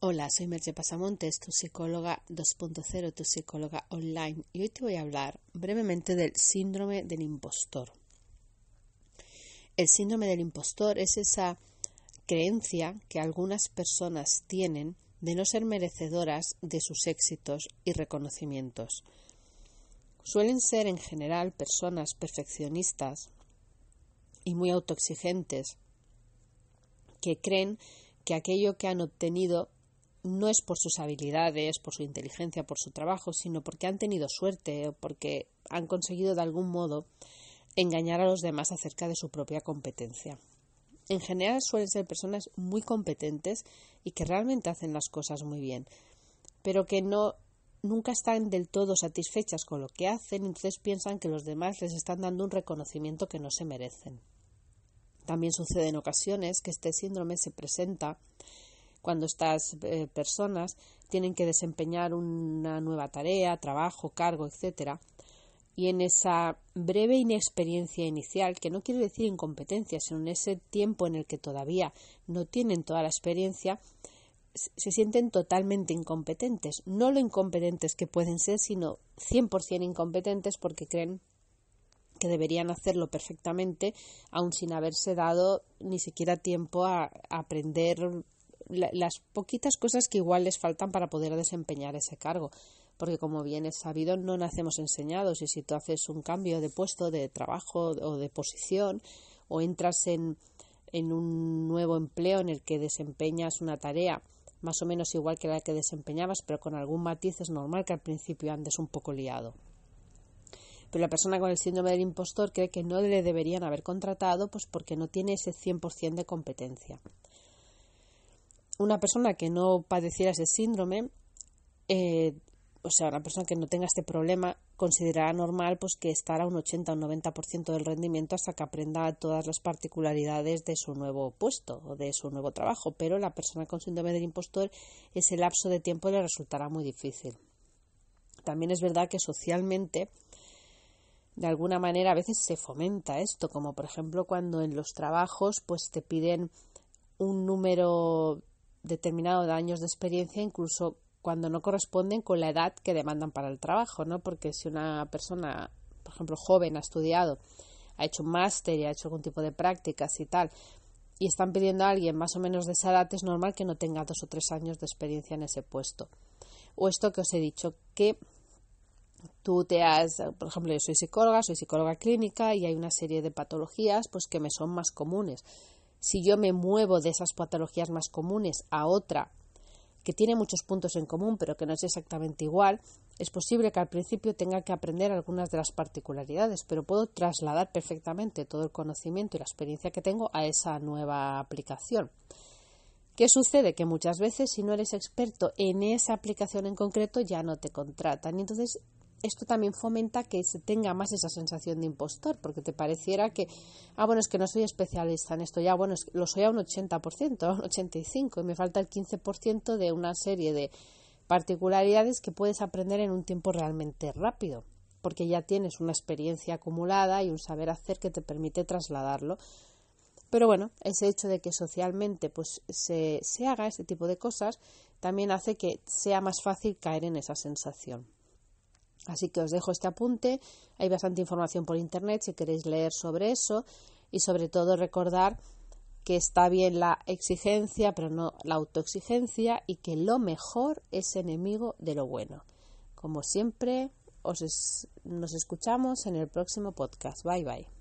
Hola, soy Merche Pasamontes, tu psicóloga 2.0, tu psicóloga online, y hoy te voy a hablar brevemente del síndrome del impostor. El síndrome del impostor es esa creencia que algunas personas tienen de no ser merecedoras de sus éxitos y reconocimientos. Suelen ser en general personas perfeccionistas y muy autoexigentes que creen que aquello que han obtenido no es por sus habilidades, por su inteligencia, por su trabajo, sino porque han tenido suerte o porque han conseguido de algún modo engañar a los demás acerca de su propia competencia. En general suelen ser personas muy competentes y que realmente hacen las cosas muy bien, pero que no nunca están del todo satisfechas con lo que hacen, entonces piensan que los demás les están dando un reconocimiento que no se merecen. También sucede en ocasiones que este síndrome se presenta cuando estas eh, personas tienen que desempeñar una nueva tarea, trabajo, cargo, etcétera, y en esa breve inexperiencia inicial, que no quiere decir incompetencia, sino en ese tiempo en el que todavía no tienen toda la experiencia, se sienten totalmente incompetentes. No lo incompetentes que pueden ser, sino 100% incompetentes porque creen que deberían hacerlo perfectamente, aun sin haberse dado ni siquiera tiempo a aprender las poquitas cosas que igual les faltan para poder desempeñar ese cargo. Porque como bien es sabido, no nacemos enseñados y si tú haces un cambio de puesto, de trabajo o de posición o entras en, en un nuevo empleo en el que desempeñas una tarea más o menos igual que la que desempeñabas, pero con algún matiz es normal que al principio andes un poco liado. Pero la persona con el síndrome del impostor cree que no le deberían haber contratado pues porque no tiene ese 100% de competencia una persona que no padeciera ese síndrome, eh, o sea, una persona que no tenga este problema, considerará normal pues que estará un 80 o un 90% del rendimiento hasta que aprenda todas las particularidades de su nuevo puesto o de su nuevo trabajo, pero la persona con síndrome del impostor ese lapso de tiempo le resultará muy difícil. También es verdad que socialmente de alguna manera a veces se fomenta esto, como por ejemplo cuando en los trabajos pues te piden un número determinado de años de experiencia, incluso cuando no corresponden con la edad que demandan para el trabajo, ¿no? Porque si una persona, por ejemplo, joven, ha estudiado, ha hecho un máster y ha hecho algún tipo de prácticas y tal, y están pidiendo a alguien más o menos de esa edad, es normal que no tenga dos o tres años de experiencia en ese puesto. O esto que os he dicho, que tú te has, por ejemplo, yo soy psicóloga, soy psicóloga clínica y hay una serie de patologías pues que me son más comunes si yo me muevo de esas patologías más comunes a otra que tiene muchos puntos en común pero que no es exactamente igual, es posible que al principio tenga que aprender algunas de las particularidades, pero puedo trasladar perfectamente todo el conocimiento y la experiencia que tengo a esa nueva aplicación. ¿Qué sucede? Que muchas veces si no eres experto en esa aplicación en concreto ya no te contratan. Y entonces esto también fomenta que se tenga más esa sensación de impostor, porque te pareciera que, ah, bueno, es que no soy especialista en esto, ya, bueno, lo soy a un 80%, a un 85%, y me falta el 15% de una serie de particularidades que puedes aprender en un tiempo realmente rápido, porque ya tienes una experiencia acumulada y un saber hacer que te permite trasladarlo. Pero bueno, ese hecho de que socialmente pues se, se haga este tipo de cosas también hace que sea más fácil caer en esa sensación. Así que os dejo este apunte. Hay bastante información por internet si queréis leer sobre eso y sobre todo recordar que está bien la exigencia, pero no la autoexigencia y que lo mejor es enemigo de lo bueno. Como siempre, os nos escuchamos en el próximo podcast. Bye bye.